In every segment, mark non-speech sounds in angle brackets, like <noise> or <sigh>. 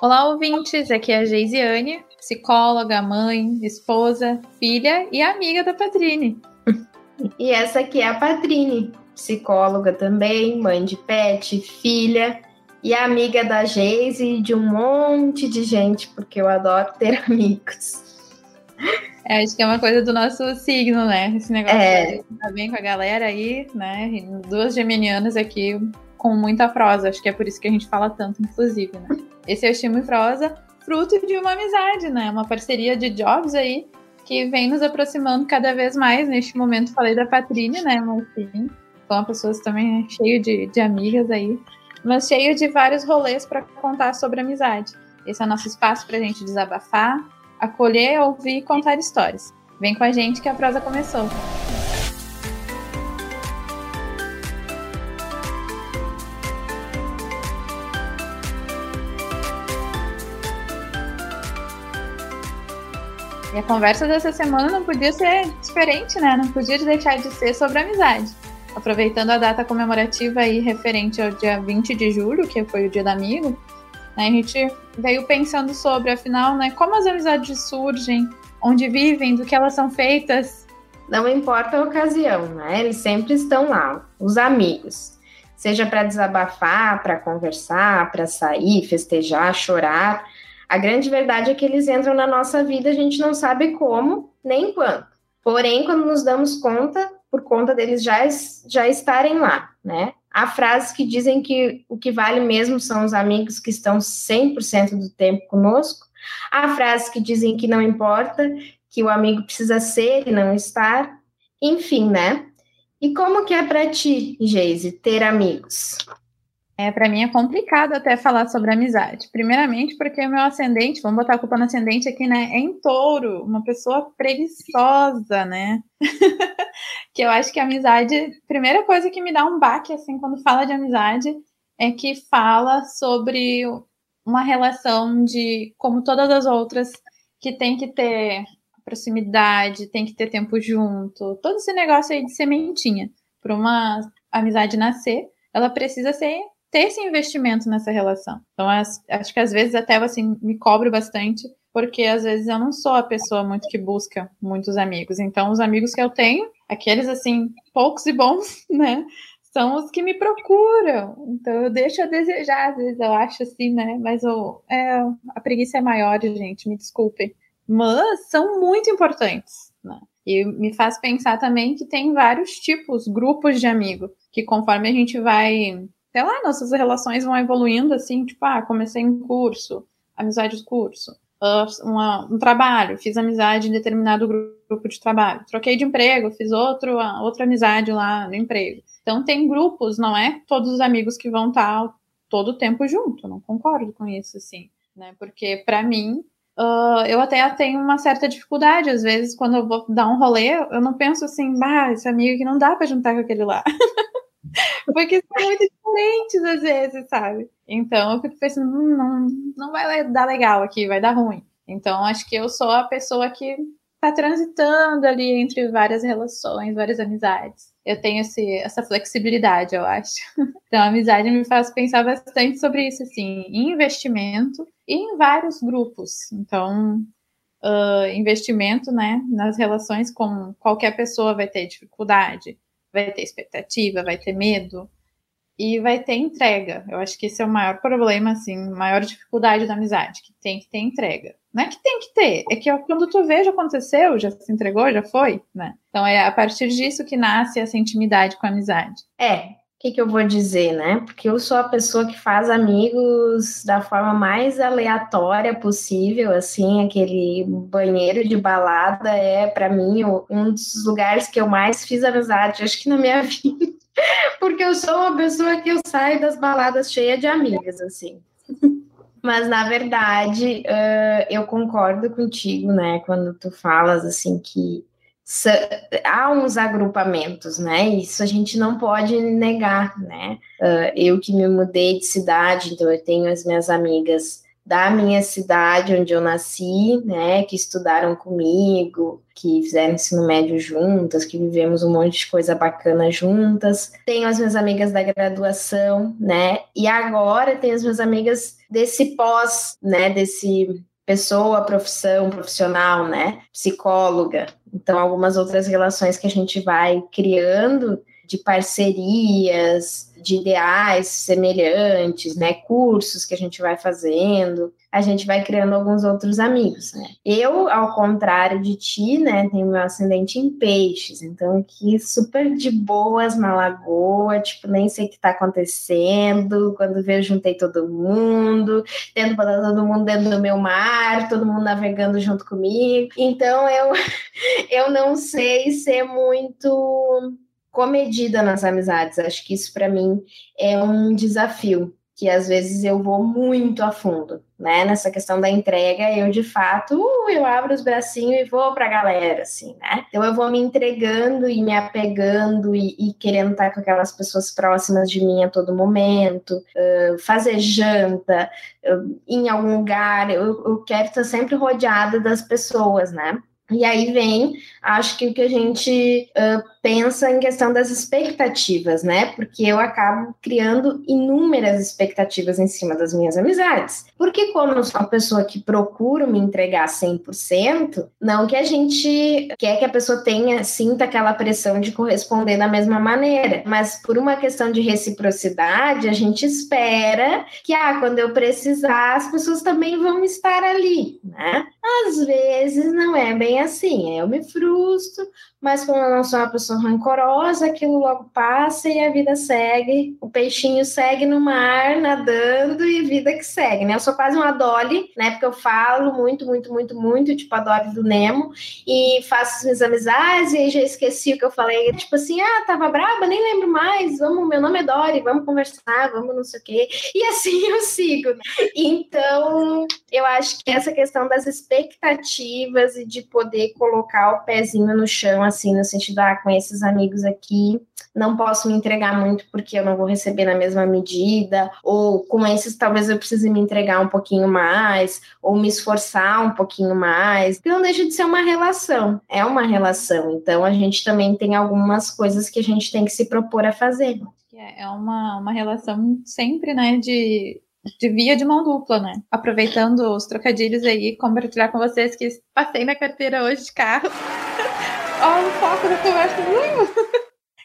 Olá, ouvintes! Aqui é a Geisiane, psicóloga, mãe, esposa, filha e amiga da Patrine. E essa aqui é a Patrine, psicóloga também, mãe de pet, filha e amiga da Geise e de um monte de gente, porque eu adoro ter <laughs> amigos. É, acho que é uma coisa do nosso signo, né? Esse negócio é. de tá bem com a galera aí, né? Duas geminianas aqui com muita prosa. Acho que é por isso que a gente fala tanto, inclusive, né? Esse é o Estimo e Prosa, fruto de uma amizade, né? Uma parceria de jobs aí que vem nos aproximando cada vez mais. Neste momento falei da Patrine, né? Mas sim, são uma pessoa também cheio de, de amigas aí, mas cheio de vários rolês para contar sobre amizade. Esse é o nosso espaço para a gente desabafar, acolher, ouvir e contar histórias. Vem com a gente que a prosa começou. E a conversa dessa semana não podia ser diferente, né? Não podia deixar de ser sobre amizade. Aproveitando a data comemorativa aí referente ao dia 20 de julho, que foi o dia do amigo, né, a gente veio pensando sobre, afinal, né, como as amizades surgem, onde vivem, do que elas são feitas. Não importa a ocasião, né? Eles sempre estão lá, os amigos. Seja para desabafar, para conversar, para sair, festejar, chorar. A grande verdade é que eles entram na nossa vida, a gente não sabe como nem quando. Porém, quando nos damos conta, por conta deles já, já estarem lá, né? Há frases que dizem que o que vale mesmo são os amigos que estão 100% do tempo conosco. Há frases que dizem que não importa, que o amigo precisa ser e não estar. Enfim, né? E como que é para ti, Geise, ter amigos? É, para mim é complicado até falar sobre amizade. Primeiramente, porque o meu ascendente, vamos botar a culpa no ascendente aqui, né? É em touro, uma pessoa preguiçosa, né? <laughs> que eu acho que a amizade, primeira coisa que me dá um baque, assim, quando fala de amizade, é que fala sobre uma relação de, como todas as outras, que tem que ter proximidade, tem que ter tempo junto, todo esse negócio aí de sementinha. Para uma amizade nascer, ela precisa ser ter esse investimento nessa relação. Então, acho que às vezes até assim me cobro bastante, porque às vezes eu não sou a pessoa muito que busca muitos amigos. Então, os amigos que eu tenho, aqueles assim, poucos e bons, <laughs> né? São os que me procuram. Então, eu deixo a desejar, às vezes eu acho assim, né? Mas eu, é, a preguiça é maior, gente, me desculpem. Mas são muito importantes, né? E me faz pensar também que tem vários tipos, grupos de amigos, que conforme a gente vai sei lá, nossas relações vão evoluindo assim, tipo, ah, comecei um curso, amizade de curso, uh, uma, um trabalho, fiz amizade em determinado grupo de trabalho, troquei de emprego, fiz outro, outra amizade lá no emprego. Então tem grupos, não é todos os amigos que vão estar todo o tempo junto, não concordo com isso, assim, né? Porque para mim Uh, eu até tenho uma certa dificuldade, às vezes, quando eu vou dar um rolê, eu não penso assim, bah, esse amigo que não dá para juntar com aquele lá. <laughs> Porque são muito diferentes às vezes, sabe? Então eu fico pensando, hum, não, não vai dar legal aqui, vai dar ruim. Então acho que eu sou a pessoa que tá transitando ali entre várias relações, várias amizades. Eu tenho esse, essa flexibilidade, eu acho. <laughs> Então a amizade me faz pensar bastante sobre isso, assim, em investimento e em vários grupos. Então, uh, investimento, né, nas relações com qualquer pessoa vai ter dificuldade vai ter expectativa, vai ter medo e vai ter entrega. Eu acho que esse é o maior problema, assim, maior dificuldade da amizade, que tem que ter entrega. Não é que tem que ter, é que quando tu vê já aconteceu, já se entregou, já foi, né? Então é a partir disso que nasce essa intimidade com a amizade. É, que, que, eu vou dizer, né? Porque eu sou a pessoa que faz amigos da forma mais aleatória possível, assim, aquele banheiro de balada é, para mim, um dos lugares que eu mais fiz amizade, acho que na minha <laughs> vida. Porque eu sou uma pessoa que eu saio das baladas cheia de amigas, assim. Mas, na verdade, eu concordo contigo, né? Quando tu falas, assim, que há uns agrupamentos, né? Isso a gente não pode negar, né? Uh, eu que me mudei de cidade, então eu tenho as minhas amigas da minha cidade onde eu nasci, né, que estudaram comigo, que fizeram ensino médio juntas, que vivemos um monte de coisa bacana juntas. Tenho as minhas amigas da graduação, né? E agora tenho as minhas amigas desse pós, né, desse pessoa, profissão, profissional, né? Psicóloga. Então, algumas outras relações que a gente vai criando de parcerias, de ideais semelhantes, né? Cursos que a gente vai fazendo, a gente vai criando alguns outros amigos, né? Eu, ao contrário de ti, né, tenho meu ascendente em peixes, então aqui super de boas na lagoa, tipo, nem sei o que tá acontecendo, quando vejo juntei todo mundo, tendo botar todo mundo dentro do meu mar, todo mundo navegando junto comigo, então eu, <laughs> eu não sei ser muito comedida nas amizades. Acho que isso para mim é um desafio, que às vezes eu vou muito a fundo, né? Nessa questão da entrega, eu de fato, uh, eu abro os bracinhos e vou para a galera, assim, né? Então eu vou me entregando e me apegando e, e querendo estar com aquelas pessoas próximas de mim a todo momento, uh, fazer janta, uh, em algum lugar, eu, eu quero estar sempre rodeada das pessoas, né? E aí vem, acho que o que a gente uh, pensa em questão das expectativas, né? Porque eu acabo criando inúmeras expectativas em cima das minhas amizades. Porque como eu sou uma pessoa que procuro me entregar 100%, não que a gente quer que a pessoa tenha, sinta aquela pressão de corresponder da mesma maneira, mas por uma questão de reciprocidade, a gente espera que, ah, quando eu precisar, as pessoas também vão estar ali, né? Às vezes não é bem assim, eu me frustro, mas como eu não sou uma pessoa rancorosa, aquilo logo passa e a vida segue. O peixinho segue no mar, nadando e vida que segue, né? Eu sou quase uma Dolly, né? Porque eu falo muito, muito, muito, muito, tipo a Dolly do Nemo, e faço as minhas amizades, e aí já esqueci o que eu falei. Tipo assim, ah, tava braba, nem lembro mais, vamos, meu nome é Dolly, vamos conversar, vamos não sei o quê. E assim <laughs> eu sigo. Né? Então, eu acho que essa questão das expectativas e de poder colocar o pezinho no chão, assim, no sentido, ah, com esses amigos aqui, não posso me entregar muito porque eu não vou receber na mesma medida, ou com esses talvez eu precise me entregar um pouquinho mais, ou me esforçar um pouquinho mais. Não deixa de ser uma relação, é uma relação. Então a gente também tem algumas coisas que a gente tem que se propor a fazer. É, é uma, uma relação sempre, né, de de via de mão dupla, né? Aproveitando os trocadilhos aí, compartilhar com vocês que passei na carteira hoje de carro. Olha o foco da conversa. Uh!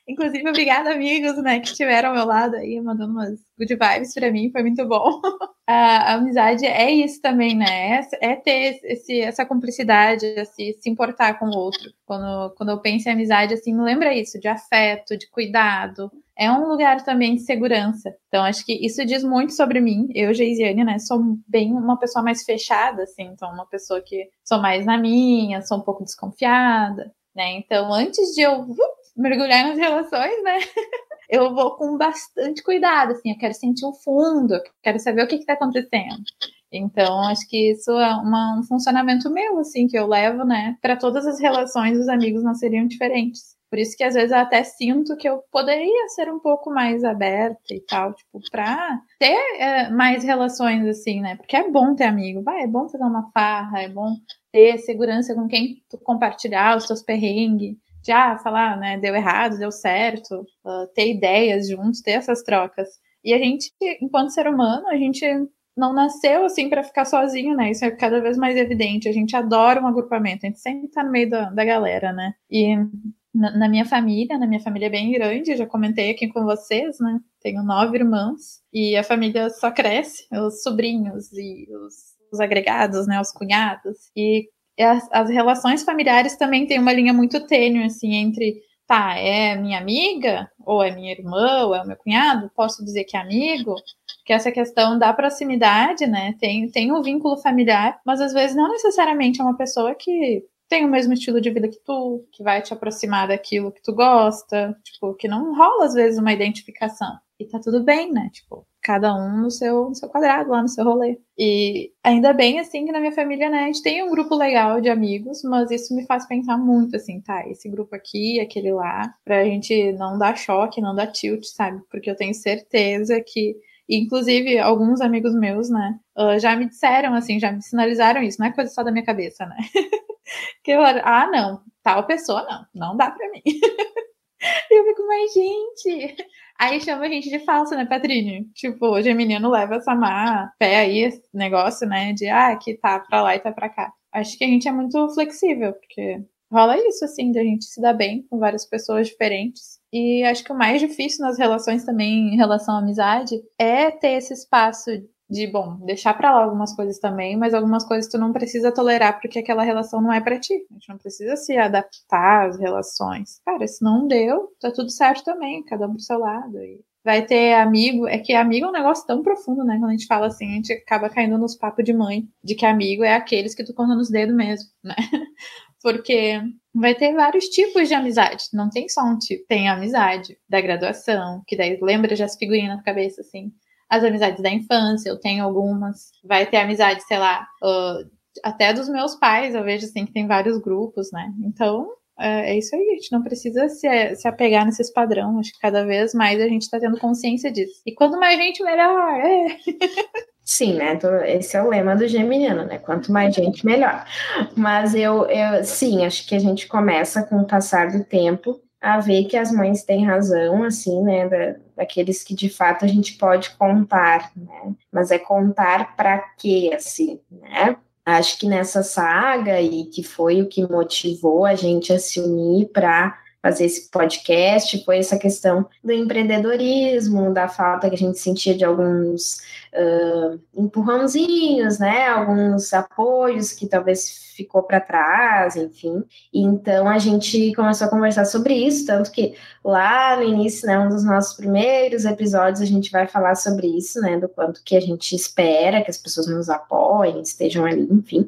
Inclusive, obrigada, amigos, né, que estiveram ao meu lado aí, mandando umas good vibes pra mim, foi muito bom. <laughs> a, amizade é isso também, né? É, é ter esse, essa cumplicidade, assim, se importar com o outro. Quando, quando eu penso em amizade, assim, me lembra isso, de afeto, de cuidado. É um lugar também de segurança. Então, acho que isso diz muito sobre mim. Eu, Geisiane, né, sou bem uma pessoa mais fechada, assim, então, uma pessoa que sou mais na minha, sou um pouco desconfiada né? Então, antes de eu uh, mergulhar nas relações, né? <laughs> eu vou com bastante cuidado, assim, eu quero sentir o fundo, quero saber o que está acontecendo. Então, acho que isso é uma, um funcionamento meu, assim, que eu levo, né? Para todas as relações, os amigos não seriam diferentes. Por isso que às vezes eu até sinto que eu poderia ser um pouco mais aberta e tal, tipo, pra ter é, mais relações assim, né? Porque é bom ter amigo, vai, é bom fazer uma farra, é bom ter segurança com quem tu compartilhar os teus perrengues, já falar, né, deu errado, deu certo, uh, ter ideias juntos, ter essas trocas. E a gente, enquanto ser humano, a gente não nasceu assim para ficar sozinho, né? Isso é cada vez mais evidente. A gente adora um agrupamento, a gente sempre tá no meio da, da galera, né? E na, na, minha família, na minha família é bem grande, já comentei aqui com vocês, né? Tenho nove irmãos e a família só cresce, os sobrinhos e os os agregados, né, os cunhados. E as, as relações familiares também têm uma linha muito tênue, assim, entre tá, é minha amiga, ou é minha irmã, ou é o meu cunhado, posso dizer que é amigo, que essa questão da proximidade, né, tem, tem um vínculo familiar, mas às vezes não necessariamente é uma pessoa que tem o mesmo estilo de vida que tu, que vai te aproximar daquilo que tu gosta, tipo, que não rola às vezes uma identificação. E tá tudo bem, né? Tipo, cada um no seu, no seu quadrado, lá no seu rolê. E ainda bem, assim, que na minha família, né, a gente tem um grupo legal de amigos, mas isso me faz pensar muito, assim, tá, esse grupo aqui, aquele lá, pra gente não dar choque, não dar tilt, sabe? Porque eu tenho certeza que inclusive, alguns amigos meus, né, uh, já me disseram, assim, já me sinalizaram isso, não é coisa só da minha cabeça, né? <laughs> que eu, ah, não, tal pessoa não, não dá pra mim. <laughs> eu fico, mas gente. Aí chama a gente de falsa, né, Patrícia? Tipo, hoje a menina leva essa má pé aí, esse negócio, né, de, ah, que tá pra lá e tá pra cá. Acho que a gente é muito flexível, porque rola isso, assim, de a gente se dar bem com várias pessoas diferentes. E acho que o mais difícil nas relações também, em relação à amizade, é ter esse espaço de, bom, deixar para lá algumas coisas também, mas algumas coisas tu não precisa tolerar porque aquela relação não é para ti. A gente não precisa se adaptar às relações. Cara, se não deu, tá tudo certo também, cada um pro seu lado. E vai ter amigo, é que amigo é um negócio tão profundo, né? Quando a gente fala assim, a gente acaba caindo nos papos de mãe, de que amigo é aqueles que tu conta nos dedos mesmo, né? <laughs> Porque vai ter vários tipos de amizade, não tem só um tipo. Tem a amizade da graduação, que daí lembra já as figurinhas na cabeça, assim as amizades da infância, eu tenho algumas. Vai ter amizade, sei lá, uh, até dos meus pais, eu vejo assim que tem vários grupos, né? Então, é, é isso aí, a gente não precisa se, se apegar nesses padrões, acho que cada vez mais a gente está tendo consciência disso. E quanto mais gente, melhor. É. Sim, né? Esse é o lema do Geminiano, né? Quanto mais gente, melhor. Mas eu, eu sim, acho que a gente começa com o passar do tempo a ver que as mães têm razão, assim, né, da, daqueles que de fato a gente pode contar, né, mas é contar para quê, assim, né? Acho que nessa saga, e que foi o que motivou a gente a se unir para fazer esse podcast foi essa questão do empreendedorismo, da falta que a gente sentia de alguns uh, empurrãozinhos, né? Alguns apoios que talvez ficou para trás, enfim. Então a gente começou a conversar sobre isso, tanto que lá no início, né, um dos nossos primeiros episódios, a gente vai falar sobre isso, né? Do quanto que a gente espera que as pessoas nos apoiem, estejam ali, enfim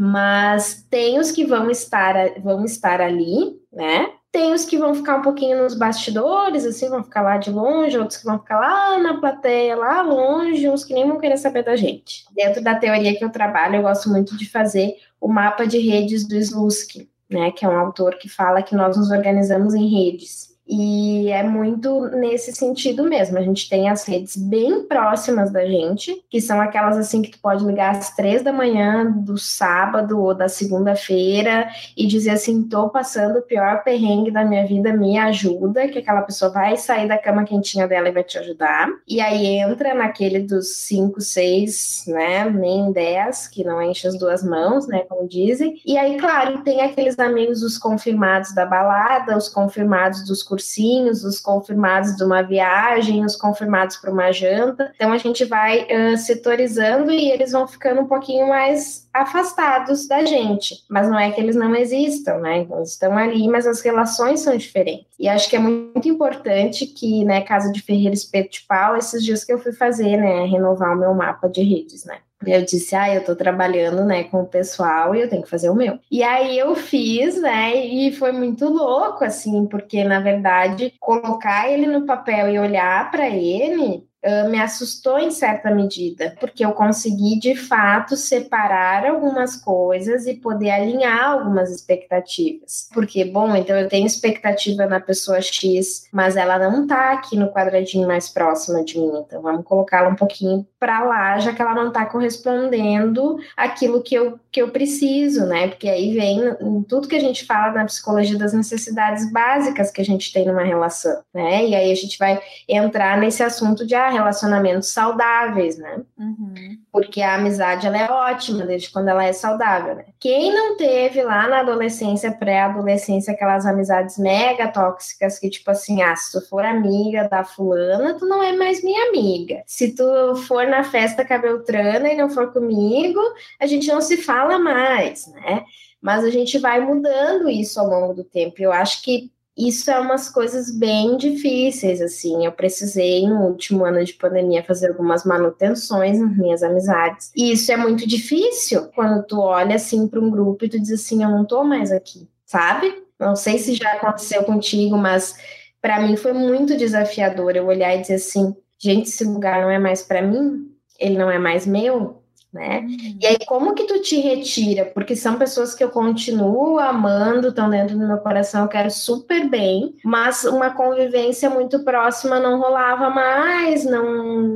mas tem os que vão estar, vão estar ali, né? Tem os que vão ficar um pouquinho nos bastidores, assim, vão ficar lá de longe, outros que vão ficar lá na plateia, lá longe, uns que nem vão querer saber da gente. Dentro da teoria que eu trabalho, eu gosto muito de fazer o mapa de redes do Slutsky, né, que é um autor que fala que nós nos organizamos em redes. E é muito nesse sentido mesmo. A gente tem as redes bem próximas da gente, que são aquelas assim que tu pode ligar às três da manhã do sábado ou da segunda-feira e dizer assim: tô passando o pior perrengue da minha vida, me ajuda, que aquela pessoa vai sair da cama quentinha dela e vai te ajudar. E aí entra naquele dos cinco, seis, né? Nem dez, que não enche as duas mãos, né? Como dizem. E aí, claro, tem aqueles amigos, os confirmados da balada, os confirmados dos cursos cursinhos, os confirmados de uma viagem, os confirmados para uma janta. Então a gente vai uh, setorizando e eles vão ficando um pouquinho mais afastados da gente. Mas não é que eles não existam, né? Eles estão ali, mas as relações são diferentes. E acho que é muito importante que, né, Casa de Ferreira Espeto de Pau, esses dias que eu fui fazer, né, renovar o meu mapa de redes, né? Eu disse, ah, eu tô trabalhando, né, com o pessoal e eu tenho que fazer o meu. E aí eu fiz, né, e foi muito louco, assim, porque na verdade colocar ele no papel e olhar para ele uh, me assustou em certa medida, porque eu consegui de fato separar algumas coisas e poder alinhar algumas expectativas. Porque, bom, então eu tenho expectativa na pessoa X, mas ela não tá aqui no quadradinho mais próximo de mim, então vamos colocá-la um pouquinho para lá, já que ela não tá correspondendo aquilo que eu, que eu preciso, né? Porque aí vem tudo que a gente fala na psicologia das necessidades básicas que a gente tem numa relação, né? E aí a gente vai entrar nesse assunto de ah, relacionamentos saudáveis, né? Uhum. Porque a amizade ela é ótima desde quando ela é saudável, né? Quem não teve lá na adolescência, pré-adolescência, aquelas amizades mega tóxicas que, tipo assim, ah, se tu for amiga da fulana, tu não é mais minha amiga. Se tu for na festa com a Beltrana e não for comigo, a gente não se fala mais, né? Mas a gente vai mudando isso ao longo do tempo. Eu acho que isso é umas coisas bem difíceis, assim. Eu precisei, no último ano de pandemia, fazer algumas manutenções nas minhas amizades. E isso é muito difícil quando tu olha, assim, para um grupo e tu diz assim: eu não tô mais aqui, sabe? Não sei se já aconteceu contigo, mas para mim foi muito desafiador eu olhar e dizer assim: gente, esse lugar não é mais para mim, ele não é mais meu, né? Uhum. E aí, como que tu te retira? Porque são pessoas que eu continuo amando, estão dentro do meu coração, eu quero super bem, mas uma convivência muito próxima não rolava mais, não,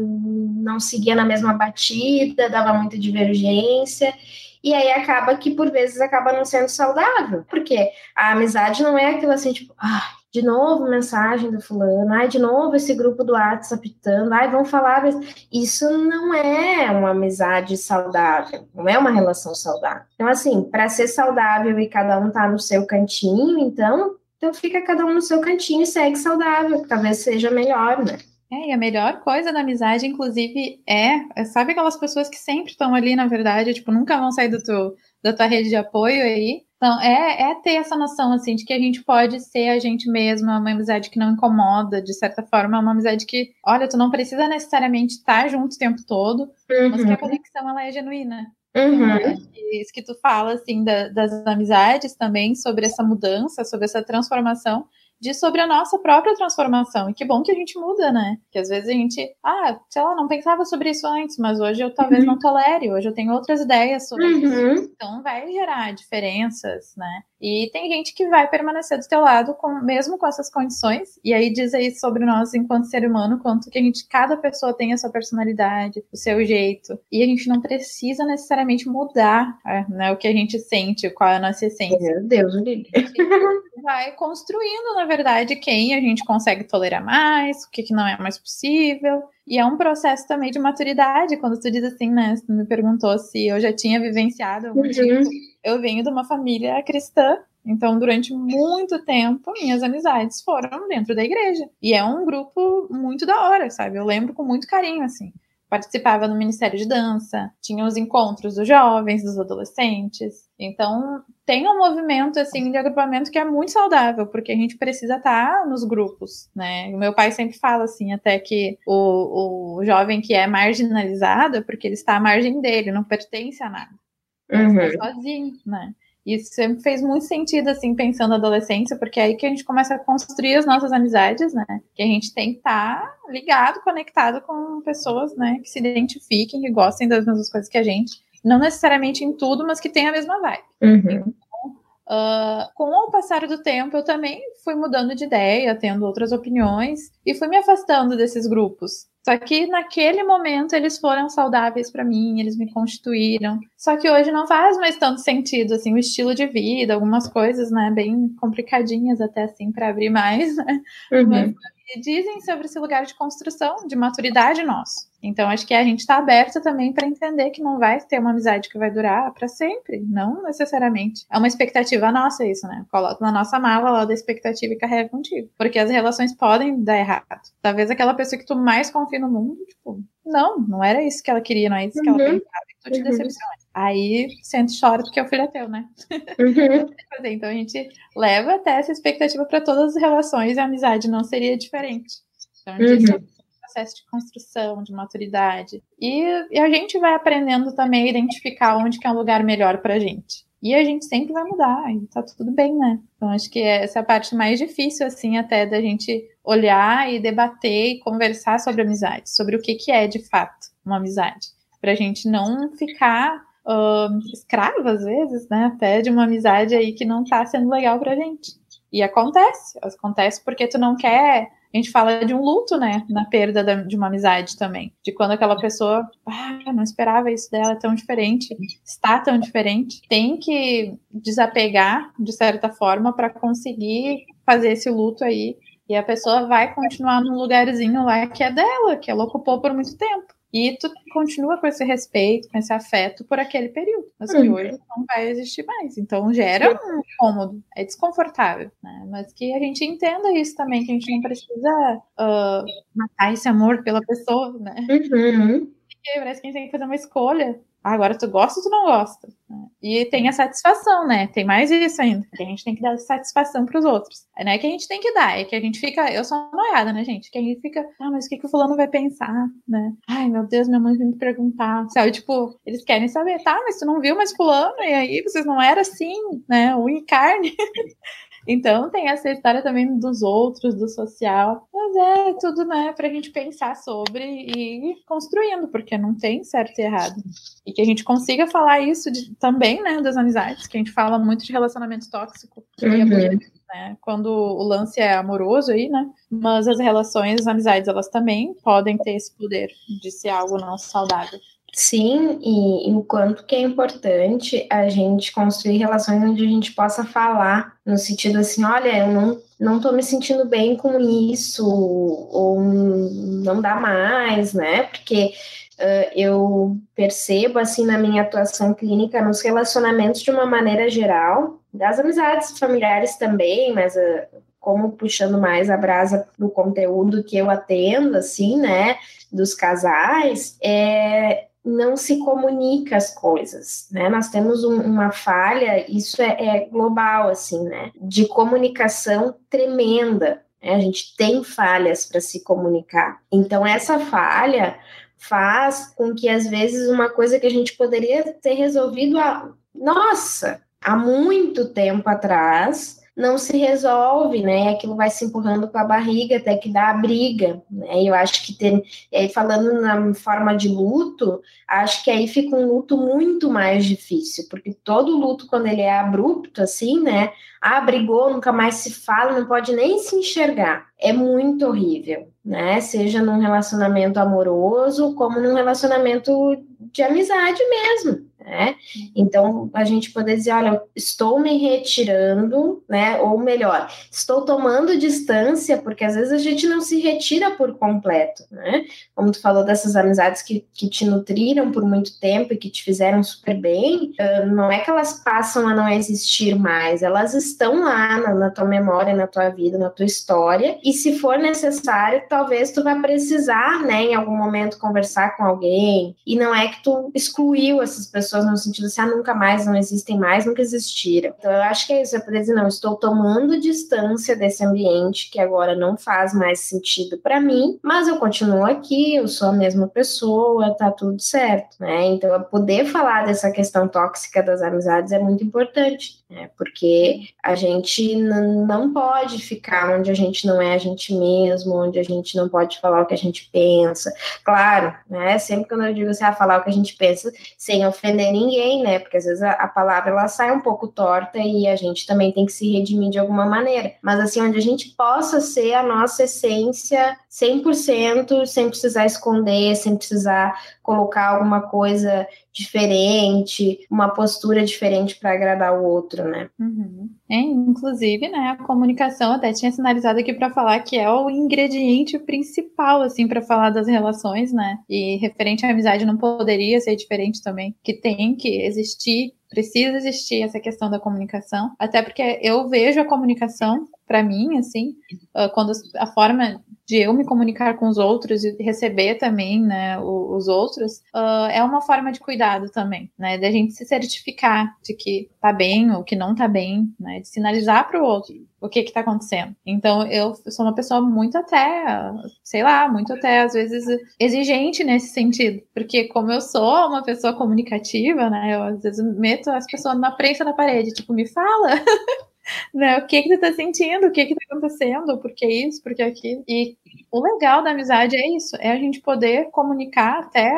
não seguia na mesma batida, dava muita divergência. E aí acaba que, por vezes, acaba não sendo saudável. Porque a amizade não é aquilo assim, tipo, ah, de novo mensagem do fulano, ai, de novo esse grupo do WhatsApp apitando, ai, vão falar. Isso não é uma amizade saudável, não é uma relação saudável. Então, assim, para ser saudável e cada um tá no seu cantinho, então, então fica cada um no seu cantinho e segue saudável, que talvez seja melhor, né? É, e a melhor coisa da amizade, inclusive, é, é sabe aquelas pessoas que sempre estão ali, na verdade, tipo, nunca vão sair do teu, da tua rede de apoio aí, então, é, é ter essa noção, assim, de que a gente pode ser a gente mesma, uma amizade que não incomoda, de certa forma, uma amizade que, olha, tu não precisa necessariamente estar junto o tempo todo, uhum. mas que a uhum. conexão, ela é genuína. Uhum. Isso que tu fala, assim, da, das amizades também, sobre essa mudança, sobre essa transformação, de sobre a nossa própria transformação. E que bom que a gente muda, né? Que às vezes a gente, ah, sei lá, não pensava sobre isso antes, mas hoje eu talvez uhum. não tolere, hoje eu tenho outras ideias sobre uhum. isso. Então vai gerar diferenças, né? E tem gente que vai permanecer do teu lado com, mesmo com essas condições. E aí diz aí sobre nós enquanto ser humano, quanto que a gente, cada pessoa tem a sua personalidade, o seu jeito. E a gente não precisa necessariamente mudar é, né, o que a gente sente, qual é a nossa essência. Meu Deus, Lili. Vai construindo, na verdade, quem a gente consegue tolerar mais, o que, que não é mais possível. E é um processo também de maturidade, quando tu diz assim, né? Tu me perguntou se eu já tinha vivenciado algum uhum. tipo eu venho de uma família cristã, então durante muito tempo minhas amizades foram dentro da igreja. E é um grupo muito da hora, sabe? Eu lembro com muito carinho, assim. Participava no Ministério de Dança, tinha os encontros dos jovens, dos adolescentes. Então, tem um movimento assim de agrupamento que é muito saudável, porque a gente precisa estar nos grupos, né? O meu pai sempre fala assim, até que o, o jovem que é marginalizado é porque ele está à margem dele, não pertence a nada uhum. sozinho, né? Isso sempre fez muito sentido, assim, pensando na adolescência, porque é aí que a gente começa a construir as nossas amizades, né? Que a gente tem que estar tá ligado, conectado com pessoas, né? Que se identifiquem, que gostem das mesmas coisas que a gente. Não necessariamente em tudo, mas que tenham a mesma vibe. Uhum. Uh, com o passar do tempo, eu também fui mudando de ideia, tendo outras opiniões e fui me afastando desses grupos. Só que naquele momento eles foram saudáveis para mim, eles me constituíram. Só que hoje não faz mais tanto sentido assim o estilo de vida, algumas coisas, né, bem complicadinhas até assim para abrir mais, né? Uhum. Mas dizem sobre esse lugar de construção, de maturidade nosso. Então, acho que a gente está aberta também para entender que não vai ter uma amizade que vai durar para sempre, não necessariamente. É uma expectativa nossa isso, né? Coloca na nossa mala lá da expectativa e carrega contigo. Porque as relações podem dar errado. Talvez aquela pessoa que tu mais confia no mundo, tipo, não, não era isso que ela queria, não é isso que ela uhum. pensava, e tu te uhum. decepciona. Aí sente chora porque o filho é teu, né? Uhum. <laughs> então a gente leva até essa expectativa para todas as relações e a amizade não seria diferente. Então, a gente uhum. Processo de construção, de maturidade. E, e, a gente vai aprendendo também a identificar onde que é um lugar melhor pra gente. E a gente sempre vai mudar, e tá tudo bem, né? Então acho que essa é a parte mais difícil, assim, até da gente olhar e debater e conversar sobre amizade, sobre o que, que é de fato uma amizade. Pra gente não ficar uh, escrava, às vezes, né? Até de uma amizade aí que não tá sendo legal pra gente. E acontece, acontece porque tu não quer. A gente fala de um luto, né? Na perda da, de uma amizade também. De quando aquela pessoa, ah, não esperava isso dela, é tão diferente, está tão diferente. Tem que desapegar, de certa forma, para conseguir fazer esse luto aí. E a pessoa vai continuar num lugarzinho lá que é dela, que ela ocupou por muito tempo. E tu continua com esse respeito, com esse afeto por aquele período. Mas que uhum. hoje não vai existir mais. Então gera um incômodo, é desconfortável. Né? Mas que a gente entenda isso também, que a gente não precisa uh, matar esse amor pela pessoa, né? Uhum. Porque parece que a gente tem que fazer uma escolha agora tu gosta ou tu não gosta? E tem a satisfação, né? Tem mais isso ainda. A gente tem que dar satisfação para os outros. Não é que a gente tem que dar, é que a gente fica. Eu sou noiada, né, gente? Que a gente fica. Ah, mas o que, que o fulano vai pensar, né? Ai, meu Deus, minha mãe vai me perguntar. Sabe? Tipo, eles querem saber, tá, mas tu não viu mais fulano? E aí vocês não eram assim, né? O em carne. <laughs> Então tem essa história também dos outros, do social. Mas é tudo, né, pra gente pensar sobre e ir construindo, porque não tem certo e errado. E que a gente consiga falar isso de, também, né, das amizades, que a gente fala muito de relacionamento tóxico. Uhum. né, quando o lance é amoroso aí, né? Mas as relações, as amizades, elas também podem ter esse poder de ser algo não saudável. Sim, e, o quanto que é importante a gente construir relações onde a gente possa falar, no sentido assim, olha, eu não, não tô me sentindo bem com isso, ou não dá mais, né? Porque uh, eu percebo, assim, na minha atuação clínica, nos relacionamentos de uma maneira geral, das amizades familiares também, mas uh, como puxando mais a brasa do conteúdo que eu atendo, assim, né, dos casais, é, não se comunica as coisas, né? Nós temos um, uma falha, isso é, é, global, assim, né? De comunicação tremenda. Né? A gente tem falhas para se comunicar. Então, essa falha faz com que, às vezes, uma coisa que a gente poderia ter resolvido há, nossa, há muito tempo atrás, não se resolve, né? Aquilo vai se empurrando com a barriga até que dá a briga, né? Eu acho que tem, aí falando na forma de luto, acho que aí fica um luto muito mais difícil, porque todo luto quando ele é abrupto assim, né? Ah, brigou, nunca mais se fala, não pode nem se enxergar. É muito horrível, né? Seja num relacionamento amoroso, como num relacionamento de amizade mesmo né? Então, a gente poder dizer, olha, estou me retirando, né? Ou melhor, estou tomando distância, porque às vezes a gente não se retira por completo, né? Como tu falou dessas amizades que, que te nutriram por muito tempo e que te fizeram super bem, não é que elas passam a não existir mais, elas estão lá na, na tua memória, na tua vida, na tua história, e se for necessário, talvez tu vá precisar, né, em algum momento conversar com alguém, e não é que tu excluiu essas pessoas pessoas no sentido assim, ah, nunca mais, não existem mais, nunca existiram. Então, eu acho que é isso, é poder dizer, não, estou tomando distância desse ambiente que agora não faz mais sentido para mim, mas eu continuo aqui, eu sou a mesma pessoa, tá tudo certo, né? Então, poder falar dessa questão tóxica das amizades é muito importante, né? Porque a gente não pode ficar onde a gente não é a gente mesmo, onde a gente não pode falar o que a gente pensa. Claro, né? Sempre quando eu digo assim, ah, falar o que a gente pensa, sem ofender ofender ninguém, né? Porque às vezes a, a, palavra ela sai um pouco torta e a gente também tem que se redimir de alguma maneira. Mas assim, onde a gente possa ser a nossa essência 100%, sem precisar esconder, sem precisar colocar alguma coisa diferente, uma postura diferente para agradar o outro, né? Uhum. É, inclusive, né, a comunicação até tinha sinalizado aqui para falar que é o ingrediente principal assim para falar das relações, né? E referente à amizade não poderia ser diferente também, que tem que existir precisa existir essa questão da comunicação, até porque eu vejo a comunicação para mim, assim, ah, quando a forma de eu me comunicar com os outros e receber também, né, os outros, uh, é uma forma de cuidado também, né, da gente se certificar de que tá bem ou que não tá bem, né, de sinalizar para o outro o que que tá acontecendo. Então, eu sou uma pessoa muito até, sei lá, muito até, às vezes, exigente nesse sentido, porque como eu sou uma pessoa comunicativa, né, eu às vezes meto as pessoas na prensa da parede, tipo, me fala <laughs> né? O que que tu tá sentindo? O que que tá acontecendo? Por que isso? Por que aquilo? E o legal da amizade é isso, é a gente poder comunicar até,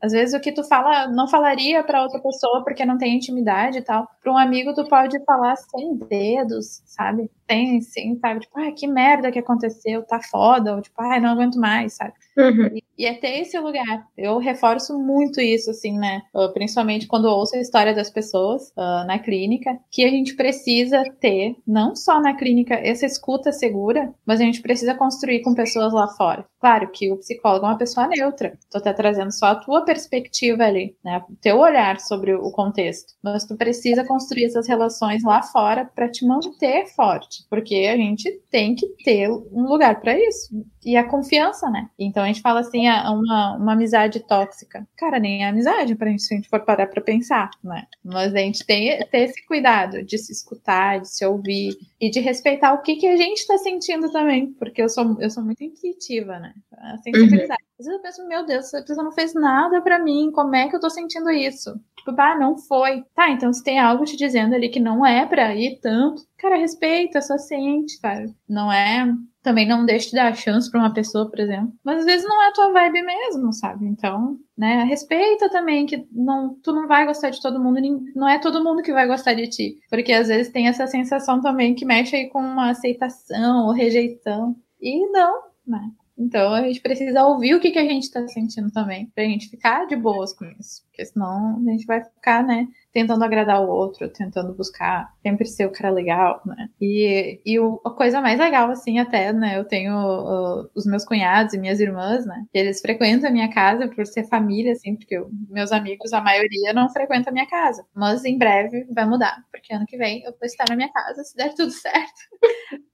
às vezes o que tu fala, não falaria para outra pessoa porque não tem intimidade e tal. Para um amigo tu pode falar sem dedos, sabe? Tem sim, sabe? Tipo, ah, que merda que aconteceu, tá foda, ou tipo, ah, não aguento mais, sabe? Uhum. E, e é ter esse lugar. Eu reforço muito isso, assim, né? Uh, principalmente quando ouço a história das pessoas uh, na clínica, que a gente precisa ter, não só na clínica, essa escuta segura, mas a gente precisa construir com pessoas lá fora. Claro que o psicólogo é uma pessoa neutra. Tu tá trazendo só a tua perspectiva ali, né? O teu olhar sobre o contexto. Mas tu precisa construir essas relações lá fora para te manter forte, porque a gente tem que ter um lugar para isso. E a confiança, né? Então a gente fala assim, uma, uma amizade tóxica. Cara, nem é amizade pra gente, se a gente for parar pra pensar, né? Mas a gente tem ter esse cuidado de se escutar, de se ouvir e de respeitar o que, que a gente tá sentindo também, porque eu sou, eu sou muito intuitiva, né? A sensibilidade. Uhum. Às vezes eu penso, meu Deus, essa pessoa não fez nada para mim, como é que eu tô sentindo isso? Tipo, ah, não foi. Tá, então se tem algo te dizendo ali que não é pra ir tanto, cara, respeita, só sente, cara. Não é. Também não deixe de dar chance pra uma pessoa, por exemplo. Mas às vezes não é a tua vibe mesmo, sabe? Então, né, respeita também que não, tu não vai gostar de todo mundo, não é todo mundo que vai gostar de ti. Porque às vezes tem essa sensação também que mexe aí com uma aceitação ou rejeição. E não, né? Então a gente precisa ouvir o que, que a gente está sentindo também, pra gente ficar de boas com isso. Porque senão a gente vai ficar, né, tentando agradar o outro, tentando buscar sempre ser o cara legal, né? E, e o, a coisa mais legal, assim, até, né, eu tenho uh, os meus cunhados e minhas irmãs, né, que eles frequentam a minha casa por ser família, assim, porque eu, meus amigos, a maioria, não frequenta a minha casa. Mas em breve vai mudar, porque ano que vem eu vou estar na minha casa, se der tudo certo. <laughs>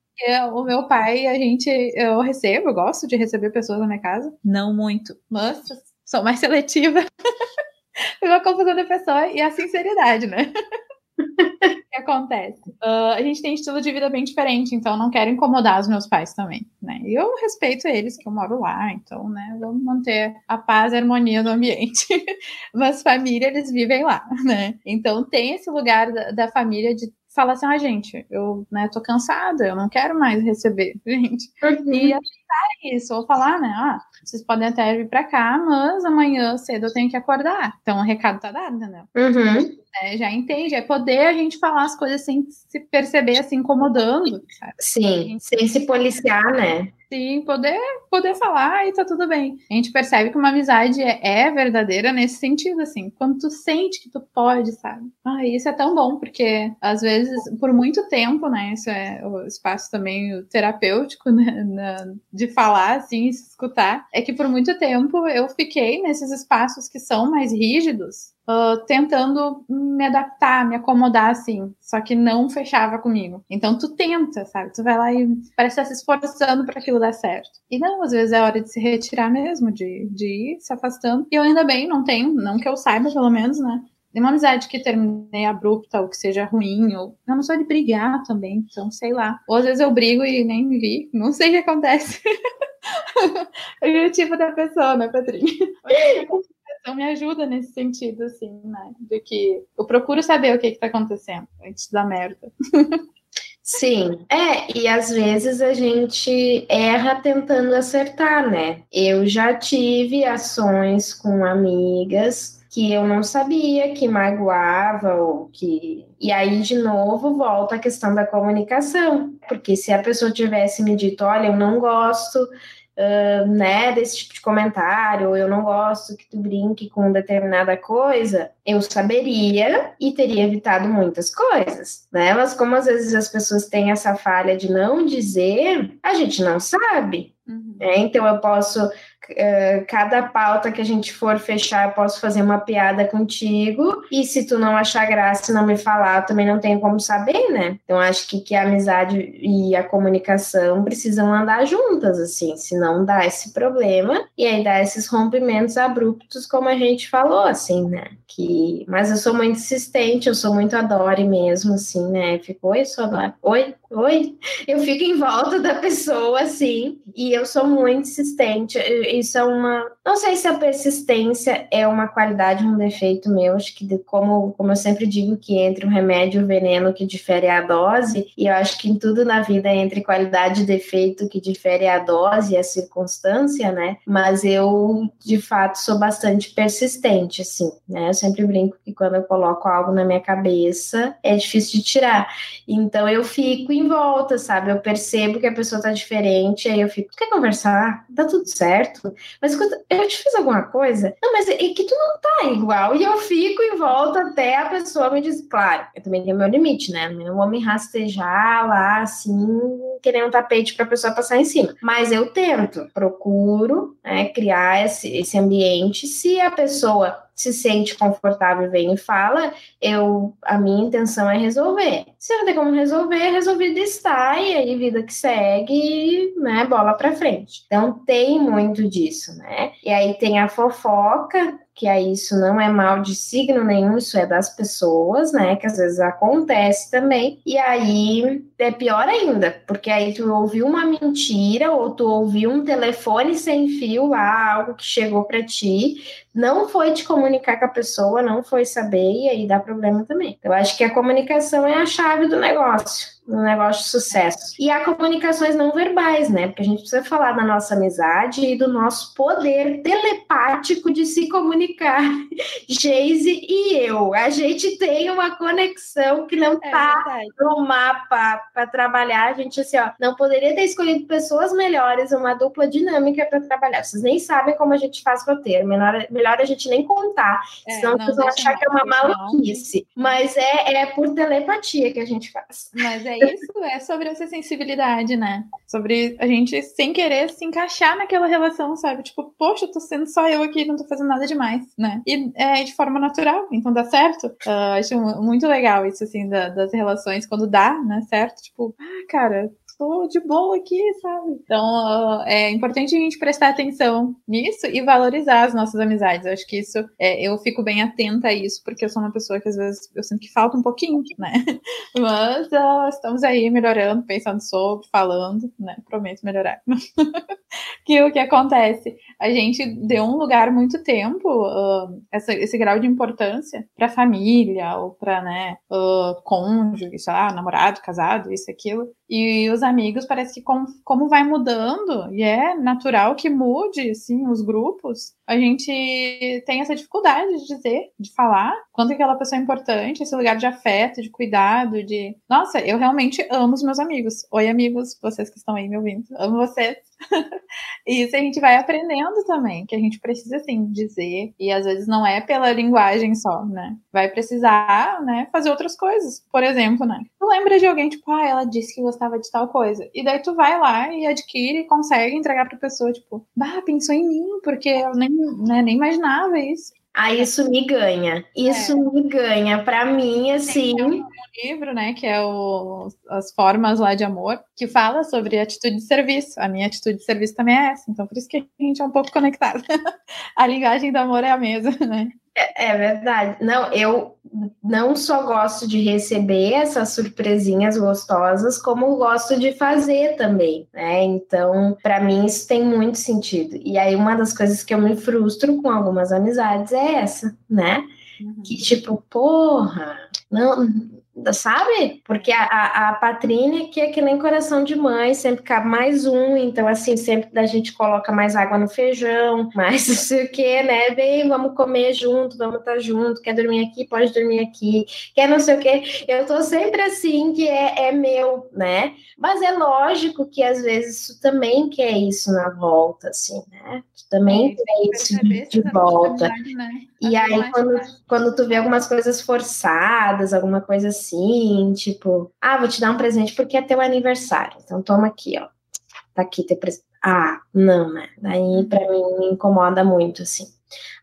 o meu pai, a gente, eu recebo, eu gosto de receber pessoas na minha casa. Não muito, mas sou mais seletiva. Pela confusão da pessoa e a sinceridade, né? <laughs> que acontece? Uh, a gente tem estilo de vida bem diferente, então não quero incomodar os meus pais também, né? E eu respeito eles, que eu moro lá, então, né, vamos manter a paz e a harmonia no ambiente. <laughs> Mas família, eles vivem lá, né? Então tem esse lugar da, da família de fala assim, ah, gente, eu né, tô cansada, eu não quero mais receber <laughs> gente. Uhum. E aceitar isso, ou falar, né, ah, vocês podem até vir pra cá, mas amanhã cedo eu tenho que acordar. Então o recado tá dado, né? Uhum. É, já entende, é poder a gente falar as coisas sem se perceber assim incomodando. Sabe? Sim, sem se policiar, né? Sim, poder, poder falar e tá tudo bem. A gente percebe que uma amizade é, é, verdadeira nesse sentido, assim. Quando tu sente que tu pode, sabe? Ah, isso é tão bom, porque às vezes, por muito tempo, né? Isso é o espaço também terapêutico, <laughs> né? De falar, assim, se escutar. É que por muito tempo eu fiquei nesses espaços que são mais rígidos uh, tentando me adaptar, me acomodar assim, só que não fechava comigo. Então tu tenta, sabe? Tu vai lá e parece estar se esforçando para aquilo dar certo. E não, às vezes é hora de se retirar mesmo, de, de ir se afastando. E eu ainda bem não tenho, não que eu saiba pelo menos, né? uma amizade que terminei abrupta ou que seja ruim, ou eu não sou de brigar também, então sei lá. Ou às vezes eu brigo e nem vi, não sei o que acontece. <laughs> é o tipo da pessoa, né, Patrícia? <laughs> Então me ajuda nesse sentido, assim, né? De que eu procuro saber o que está acontecendo antes da merda. Sim, é, e às vezes a gente erra tentando acertar, né? Eu já tive ações com amigas que eu não sabia que magoava ou que. E aí, de novo, volta a questão da comunicação. Porque se a pessoa tivesse me dito, olha, eu não gosto uh, né, desse tipo de comentário, eu não gosto que tu brinque com determinada coisa, eu saberia e teria evitado muitas coisas, né? Mas como às vezes as pessoas têm essa falha de não dizer, a gente não sabe. Uhum. Né? Então eu posso cada pauta que a gente for fechar, eu posso fazer uma piada contigo. E se tu não achar graça e não me falar, eu também não tenho como saber, né? Então, acho que, que a amizade e a comunicação precisam andar juntas, assim, senão dá esse problema. E aí dá esses rompimentos abruptos, como a gente falou, assim, né? Que... Mas eu sou muito insistente, eu sou muito adore mesmo, assim, né? Fico, oi, sou adore. Oi, oi. Eu fico em volta da pessoa, assim, e eu sou muito insistente isso é uma. Não sei se a persistência é uma qualidade ou um defeito meu. Acho que, como, como eu sempre digo, que entre o remédio e o veneno que difere a dose, e eu acho que em tudo na vida entre qualidade e defeito que difere a dose e a circunstância, né? Mas eu, de fato, sou bastante persistente, assim, né? Eu sempre brinco que quando eu coloco algo na minha cabeça, é difícil de tirar. Então eu fico em volta, sabe? Eu percebo que a pessoa tá diferente, aí eu fico, quer conversar? Tá tudo certo? Mas quando eu te fiz alguma coisa, não, mas é que tu não tá igual. E eu fico em volta até a pessoa me diz, claro, eu também tenho meu limite, né? Eu não vou me rastejar lá, assim, querendo um tapete para a pessoa passar em cima. Mas eu tento, procuro né, criar esse, esse ambiente. Se a pessoa se sente confortável, vem e fala, eu, a minha intenção é resolver. Se não tem como resolver, resolvido está, e aí vida que segue, né, bola para frente. Então tem muito disso, né? E aí tem a fofoca, que aí isso não é mal de signo nenhum, isso é das pessoas, né? Que às vezes acontece também. E aí é pior ainda, porque aí tu ouviu uma mentira ou tu ouviu um telefone sem fio lá, algo que chegou para ti, não foi te comunicar com a pessoa, não foi saber, e aí dá problema também. Eu acho que a comunicação é a chave do negócio no negócio de sucesso. E há comunicações não verbais, né? Porque a gente precisa falar da nossa amizade e do nosso poder telepático de se comunicar. <laughs> Geise e eu, a gente tem uma conexão que não está é no mapa para trabalhar. A gente, assim, ó, não poderia ter escolhido pessoas melhores, uma dupla dinâmica para trabalhar. Vocês nem sabem como a gente faz roteiro. Melhor, melhor a gente nem contar, é, senão vocês vão achar que é uma maluquice. Mas é, é por telepatia que a gente faz. Mas é isso, é sobre essa sensibilidade, né? Sobre a gente, sem querer, se encaixar naquela relação, sabe? Tipo, poxa, tô sendo só eu aqui, não tô fazendo nada demais, né? E é de forma natural, então dá certo. Uh, acho muito legal isso, assim, da, das relações, quando dá, né, certo? Tipo, ah, cara, tô de boa aqui, sabe? Então, é importante a gente prestar atenção nisso e valorizar as nossas amizades. Eu acho que isso, é, eu fico bem atenta a isso, porque eu sou uma pessoa que às vezes eu sinto que falta um pouquinho, né? <laughs> Mas uh, estamos aí melhorando, pensando sobre, falando, né? Prometo melhorar. <laughs> que o que acontece? A gente deu um lugar muito tempo, uh, essa, esse grau de importância para família ou para, né, uh, cônjuge, sei lá, namorado, casado, isso, aquilo. E os amigos parece que como, como vai mudando, e é natural que mude, assim, os grupos, a gente tem essa dificuldade de dizer, de falar quanto aquela pessoa é importante, esse lugar de afeto, de cuidado, de. Nossa, eu realmente amo os meus amigos. Oi, amigos, vocês que estão aí me ouvindo. Amo vocês. <laughs> isso a gente vai aprendendo também, que a gente precisa, assim, dizer. E às vezes não é pela linguagem só, né? Vai precisar, né, fazer outras coisas. Por exemplo, né? Tu lembra de alguém, tipo, ah, ela disse que gostava de tal coisa. E daí tu vai lá e adquire e consegue entregar pra pessoa, tipo, bah, pensou em mim, porque eu nem né, nem imaginava isso. Ah, isso me ganha. Isso é. me ganha. Para mim, assim. Tem um livro, né, que é o As Formas lá de Amor, que fala sobre atitude de serviço. A minha atitude de serviço também é essa. Então, por isso que a gente é um pouco conectado. <laughs> a linguagem do amor é a mesma, né? É, é, verdade. Não, eu não só gosto de receber essas surpresinhas gostosas, como gosto de fazer também, né? Então, para mim isso tem muito sentido. E aí uma das coisas que eu me frustro com algumas amizades é essa, né? Uhum. Que tipo, porra, não, sabe? Porque a, a, a Patrícia que é que nem coração de mãe, sempre cabe mais um, então assim, sempre a gente coloca mais água no feijão, <laughs> mais não sei o que, né? Bem, vamos comer junto, vamos estar tá junto, quer dormir aqui, pode dormir aqui, quer não sei o que. Eu tô sempre assim, que é, é meu, né? Mas é lógico que às vezes tu também quer isso na volta, assim, né? Tu também é, quer isso de, de volta. Né? E aí, quando, quando tu vê algumas coisas forçadas, alguma coisa assim, assim, tipo, ah, vou te dar um presente porque é teu aniversário. Então toma aqui, ó. Tá aqui teu presente. Ah, não, né? Daí pra mim me incomoda muito, assim.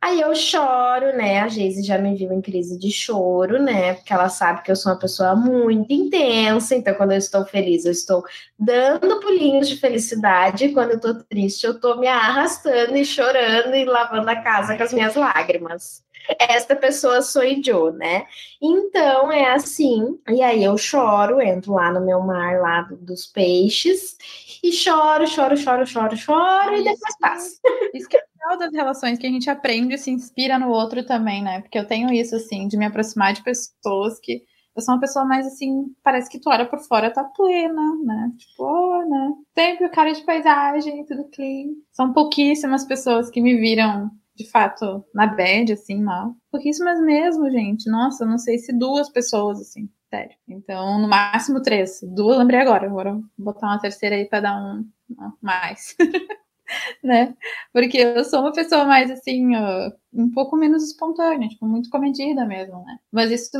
Aí eu choro, né? A Geise já me viu em crise de choro, né? Porque ela sabe que eu sou uma pessoa muito intensa. Então, quando eu estou feliz, eu estou dando pulinhos de felicidade. Quando eu tô triste, eu tô me arrastando e chorando e lavando a casa com as minhas lágrimas esta pessoa sou eu, né? Então é assim, e aí eu choro, entro lá no meu mar lá dos peixes e choro, choro, choro, choro, choro e depois passa. <laughs> Isso que é legal das relações que a gente aprende e se inspira no outro também, né? Porque eu tenho isso assim de me aproximar de pessoas que eu sou uma pessoa mais assim, parece que tu olha por fora, tá plena, né? Tipo, oh, né? Sempre o cara de paisagem, tudo clean. São pouquíssimas pessoas que me viram de fato, na bad, assim, mal. Pouquíssimas mesmo, gente. Nossa, não sei se duas pessoas, assim, sério. Então, no máximo três. Duas, lembrei agora. Agora vou botar uma terceira aí pra dar um, um mais. <laughs> <laughs> né? Porque eu sou uma pessoa mais assim, um pouco menos espontânea, tipo, muito comedida mesmo, né? Mas isso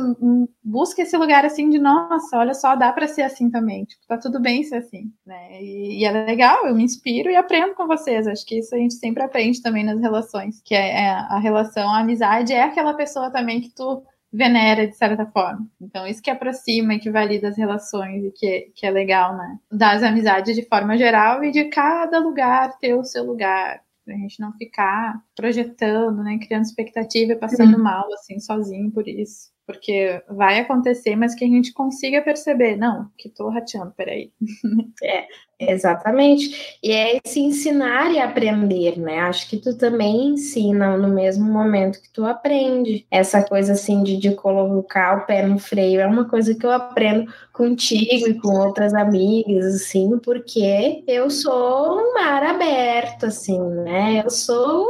busca esse lugar assim de nossa, olha só, dá para ser assim também, tipo, tá tudo bem ser assim, né? E, e, é legal, eu me inspiro e aprendo com vocês. Acho que isso a gente sempre aprende também nas relações, que é, é a relação, a amizade é aquela pessoa também que tu venera de certa forma. Então, isso que aproxima e que valida as relações e que, que é legal, né? Das amizades de forma geral e de cada lugar ter o seu lugar. Pra gente não ficar projetando, né? Criando expectativa e passando uhum. mal, assim, sozinho por isso. Porque vai acontecer, mas que a gente consiga perceber, não, que tô rateando, peraí. <laughs> É, exatamente. E é esse ensinar e aprender, né? Acho que tu também ensina no mesmo momento que tu aprende. Essa coisa assim de, de colocar o pé no freio é uma coisa que eu aprendo contigo e com outras amigas, assim, porque eu sou um mar aberto, assim, né? Eu sou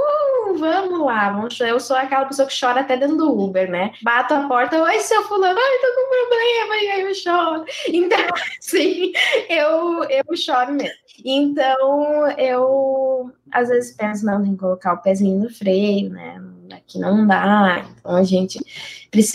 vamos lá, vamos, eu sou aquela pessoa que chora até dentro do Uber, né? Bato a porta, oi, seu fulano, ai, tô com problema, e aí eu choro. Então, <laughs> sim, eu, eu choro mesmo. Então, eu às vezes penso, não, tem que colocar o pezinho no freio, né? Aqui não dá. Então, a gente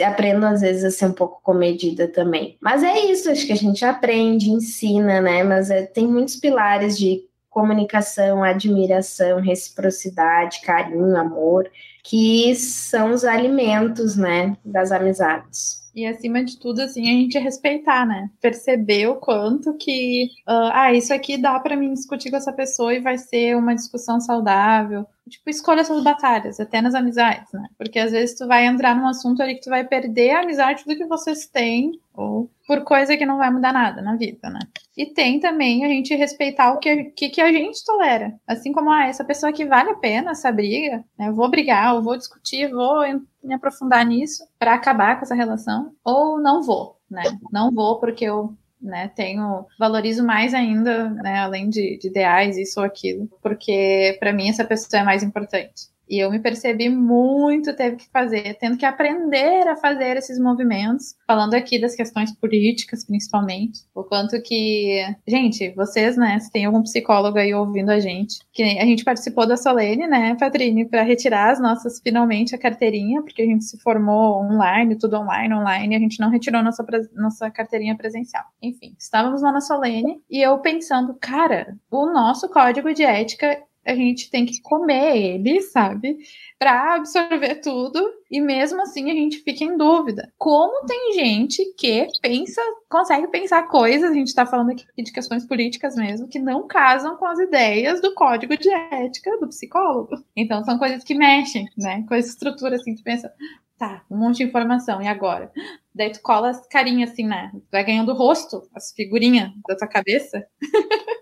aprende, às vezes, a ser um pouco comedida também. Mas é isso, acho que a gente aprende, ensina, né? Mas é, tem muitos pilares de comunicação, admiração, reciprocidade, carinho, amor, que são os alimentos, né, das amizades. E acima de tudo, assim, a gente respeitar, né? Perceber o quanto que, uh, ah, isso aqui dá para mim discutir com essa pessoa e vai ser uma discussão saudável tipo, escolha suas batalhas, até nas amizades, né? Porque às vezes tu vai entrar num assunto ali que tu vai perder a amizade do que vocês têm, ou por coisa que não vai mudar nada na vida, né? E tem também a gente respeitar o que, que, que a gente tolera. Assim como, ah, essa pessoa que vale a pena essa briga, né? Eu vou brigar, eu vou discutir, vou me aprofundar nisso para acabar com essa relação, ou não vou, né? Não vou porque eu né? Tenho valorizo mais ainda, né? Além de, de ideais, isso ou aquilo, porque para mim essa pessoa é mais importante. E eu me percebi muito, teve que fazer, tendo que aprender a fazer esses movimentos, falando aqui das questões políticas, principalmente. O quanto que. Gente, vocês, né, se tem algum psicólogo aí ouvindo a gente, que a gente participou da Solene, né, Patrine, para retirar as nossas, finalmente, a carteirinha, porque a gente se formou online, tudo online, online, e a gente não retirou nossa, nossa carteirinha presencial. Enfim, estávamos lá na Solene e eu pensando, cara, o nosso código de ética a gente tem que comer ele, sabe? Para absorver tudo e mesmo assim a gente fica em dúvida. Como tem gente que pensa, consegue pensar coisas, a gente está falando aqui de questões políticas mesmo, que não casam com as ideias do código de ética do psicólogo. Então são coisas que mexem, né? Com essa estrutura assim, tu pensa, tá, um monte de informação, e agora? Daí tu cola as carinhas assim, né? Vai ganhando rosto, as figurinhas da tua cabeça. <laughs>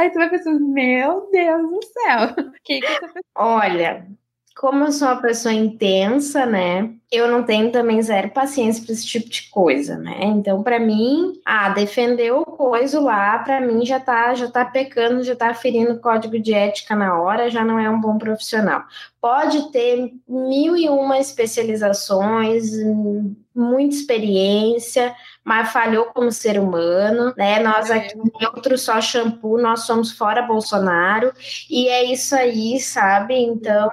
Aí tu vai pensando, meu Deus do céu, <laughs> que que pessoa... Olha, como eu sou uma pessoa intensa, né? Eu não tenho também zero paciência para esse tipo de coisa, né? Então, para mim, ah, defender o coisa lá, para mim já tá, já tá pecando, já tá ferindo o código de ética na hora, já não é um bom profissional. Pode ter mil e uma especializações, muita experiência, mas falhou como ser humano, né? Nós aqui, outro só shampoo, nós somos fora Bolsonaro, e é isso aí, sabe? Então,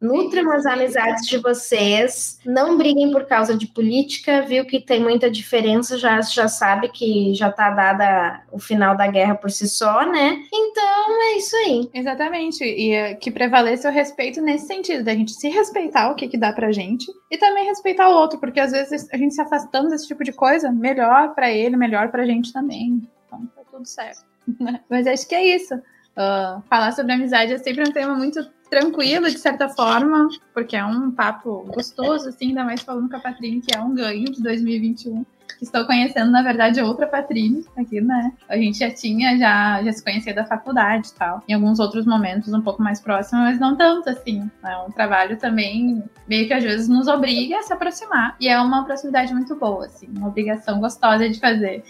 nutram as amizades de vocês, não briguem por causa de política, viu que tem muita diferença, já, já sabe que já tá dada o final da guerra por si só, né? Então, é isso aí. Exatamente, e é que prevaleça o respeito nesse sentido, da gente se respeitar o que que dá pra gente, e também respeitar o outro, porque às vezes a gente se afastando desse tipo de coisa, melhor para ele, melhor para a gente também. Então tá tudo certo. <laughs> Né? Mas acho que é isso. Uh, falar sobre amizade é sempre um tema muito tranquilo, de certa forma, porque é um papo gostoso, assim, ainda mais falando com a Patrícia, que é um ganho de 2021. Que estou conhecendo, na verdade, outra Patrícia aqui, né? A gente já tinha, já, já se conhecia da faculdade e tal. Em alguns outros momentos um pouco mais próximos, mas não tanto, assim. É um trabalho também, meio que às vezes nos obriga a se aproximar. E é uma proximidade muito boa, assim, uma obrigação gostosa de fazer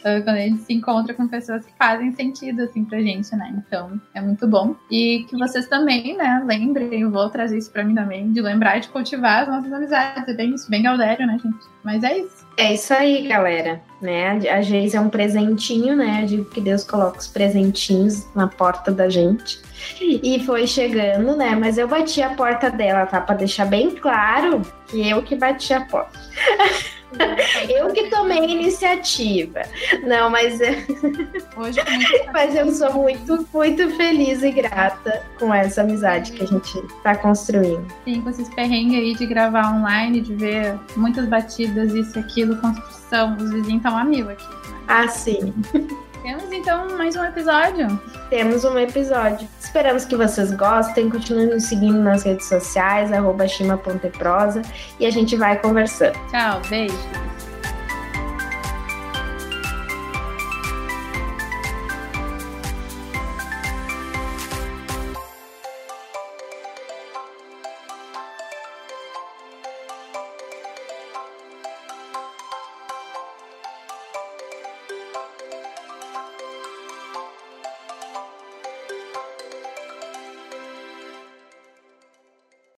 quando a gente se encontra com pessoas que fazem sentido, assim, pra gente, né? Então, é muito bom. E que vocês também, né, lembrem, eu vou trazer isso pra mim também, de lembrar de cultivar as nossas amizades. É bem isso, bem Galdério, né, gente? Mas é isso. É isso aí, galera. Né? A Geis é um presentinho, né? Eu digo que Deus coloca os presentinhos na porta da gente. E foi chegando, né? Mas eu bati a porta dela, tá? Pra deixar bem claro que eu que bati a porta. <laughs> <laughs> eu que tomei a iniciativa. Não, mas Hoje <laughs> mas eu sou muito, muito feliz e grata com essa amizade que a gente está construindo. Sim, com esses perrengues aí de gravar online, de ver muitas batidas, isso, aquilo, construção. Os vizinhos estão a mil aqui. Né? Ah, sim. Temos então mais um episódio. Temos um episódio. Esperamos que vocês gostem. Continuem nos seguindo nas redes sociais, arroba e a gente vai conversando. Tchau, beijo.